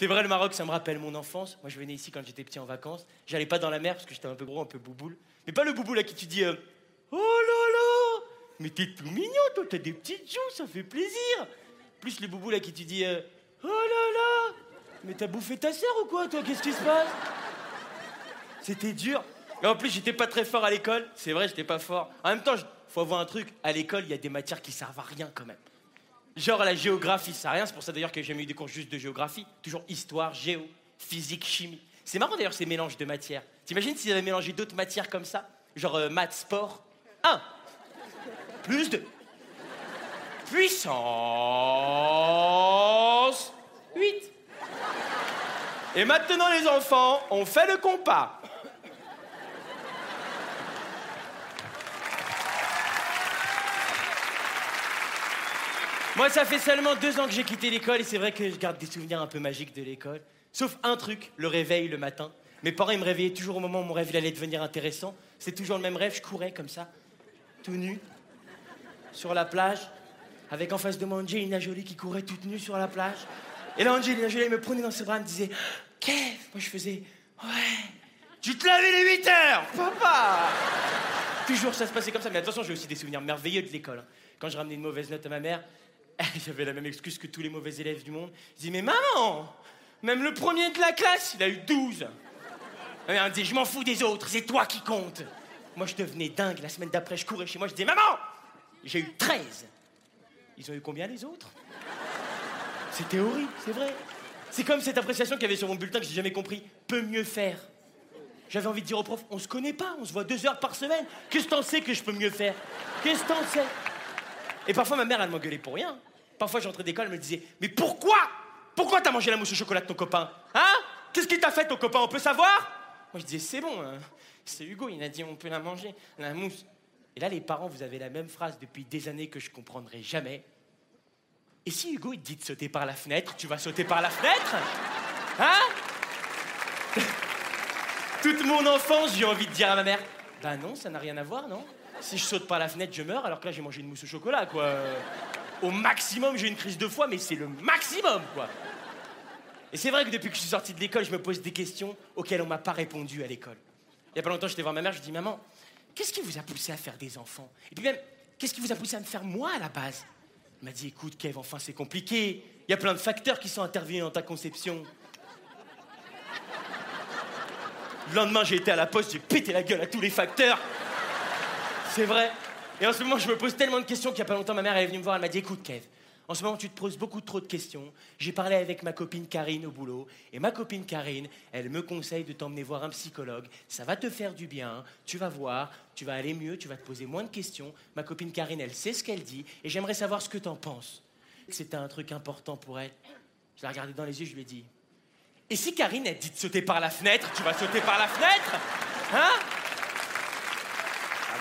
C'est vrai, le Maroc, ça me rappelle mon enfance. Moi, je venais ici quand j'étais petit en vacances. J'allais pas dans la mer parce que j'étais un peu gros, un peu bouboule. Mais pas le bouboule à qui tu dis euh, Oh là là Mais t'es tout mignon, toi, t'as des petites joues, ça fait plaisir Plus le bouboule à qui tu dis euh, Oh là là Mais t'as bouffé ta sœur ou quoi, toi Qu'est-ce qui se passe? C'était dur. Et en plus, j'étais pas très fort à l'école. C'est vrai, j'étais pas fort. En même temps, faut avoir un truc. À l'école, il y a des matières qui servent à rien quand même. Genre la géographie, ça rien. C'est pour ça d'ailleurs que j'ai jamais eu des cours juste de géographie. Toujours histoire, géo, physique, chimie. C'est marrant d'ailleurs ces mélanges de matières. T'imagines s'ils avaient mélangé d'autres matières comme ça? Genre euh, maths, sport. 1 plus 2 puissance 8. Et maintenant les enfants, on fait le compas. Moi, ça fait seulement deux ans que j'ai quitté l'école et c'est vrai que je garde des souvenirs un peu magiques de l'école. Sauf un truc, le réveil le matin. Mes parents, ils me réveillaient toujours au moment où mon rêve allait devenir intéressant. C'est toujours le même rêve, je courais comme ça, tout nu, sur la plage, avec en face de moi Angelina Jolie qui courait toute nue sur la plage. Et là, Angelina Jolie me prenait dans ses bras et me disait Kev Moi, je faisais Ouais, tu te lavais les 8 heures, papa Toujours, ça se passait comme ça. Mais attention, j'ai aussi des souvenirs merveilleux de l'école. hein. Quand je ramenais une mauvaise note à ma mère, j'avais la même excuse que tous les mauvais élèves du monde. Je disais, mais maman, même le premier de la classe, il a eu 12. Ma mère me disait, je m'en fous des autres, c'est toi qui compte. Moi, je devenais dingue. La semaine d'après, je courais chez moi, je disais, maman, j'ai eu 13. Ils ont eu combien les autres? C'était horrible, c'est vrai. C'est comme cette appréciation qu'il y avait sur mon bulletin que j'ai jamais compris. Peut mieux faire. J'avais envie de dire au prof, on se connaît pas, on se voit deux heures par semaine. Qu'est-ce que t'en sais que je peux mieux faire? Qu'est-ce que t'en sais? Et parfois, ma mère, elle m'engueulait pour rien. Parfois, j'entrais d'école, elle me disait, mais pourquoi? Pourquoi t'as mangé la mousse au chocolat de ton copain Hein? Qu'est-ce qu'il t'a fait, ton copain? On peut savoir Moi, je disais, c'est bon, hein. c'est Hugo, il a dit, on peut la manger, la mousse. Et là, les parents, vous avez la même phrase depuis des années que je comprendrai jamais. Et si Hugo, il te dit de sauter par la fenêtre, tu vas sauter par la fenêtre Hein? Toute mon enfance, j'ai envie de dire à ma mère Bah non, ça n'a rien à voir, non Si je saute par la fenêtre, je meurs, alors que là, j'ai mangé une mousse au chocolat, quoi. Au maximum, j'ai une crise de foie, mais c'est le maximum, quoi. Et c'est vrai que depuis que je suis sorti de l'école, je me pose des questions auxquelles on m'a pas répondu à l'école. Il y a pas longtemps, j'étais voir ma mère, je dis Maman, qu'est-ce qui vous a poussé à faire des enfants? Et puis même, qu'est-ce qui vous a poussé à me faire moi à la base? Elle m'a dit Écoute, Kev, enfin, c'est compliqué. Il y a plein de facteurs qui sont intervenus dans ta conception. Le lendemain, j'ai été à la poste, j'ai pété la gueule à tous les facteurs. C'est vrai. Et en ce moment, je me pose tellement de questions qu'il y a pas longtemps, ma mère est venue me voir, elle m'a dit Écoute, Kev, en ce moment, tu te poses beaucoup trop de questions. J'ai parlé avec ma copine Karine au boulot, et ma copine Karine, elle me conseille de t'emmener voir un psychologue. Ça va te faire du bien, tu vas voir, tu vas aller mieux, tu vas te poser moins de questions. Ma copine Karine, elle sait ce qu'elle dit, et j'aimerais savoir ce que t'en penses. C'était un truc important pour elle. Je l'ai regardée dans les yeux, je lui ai dit Et si Karine, elle dit de sauter par la fenêtre, tu vas sauter par la fenêtre Hein?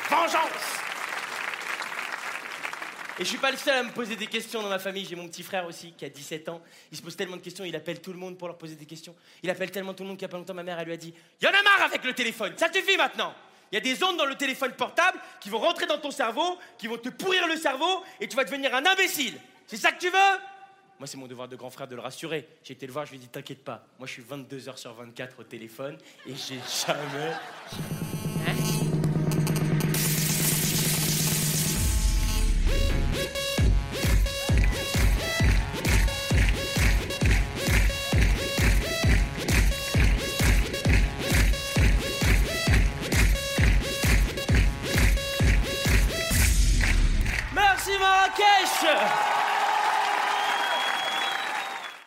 La vengeance et je suis pas le seul à me poser des questions dans ma famille. J'ai mon petit frère aussi qui a 17 ans. Il se pose tellement de questions, il appelle tout le monde pour leur poser des questions. Il appelle tellement tout le monde qu'il y a pas longtemps, ma mère, elle lui a dit Y en a marre avec le téléphone, ça suffit maintenant Il y a des ondes dans le téléphone portable qui vont rentrer dans ton cerveau, qui vont te pourrir le cerveau et tu vas devenir un imbécile. C'est ça que tu veux? Moi, c'est mon devoir de grand frère de le rassurer. J'ai été le voir, je lui ai dit T'inquiète pas, moi je suis 22 heures sur 24 au téléphone et j'ai jamais. cash.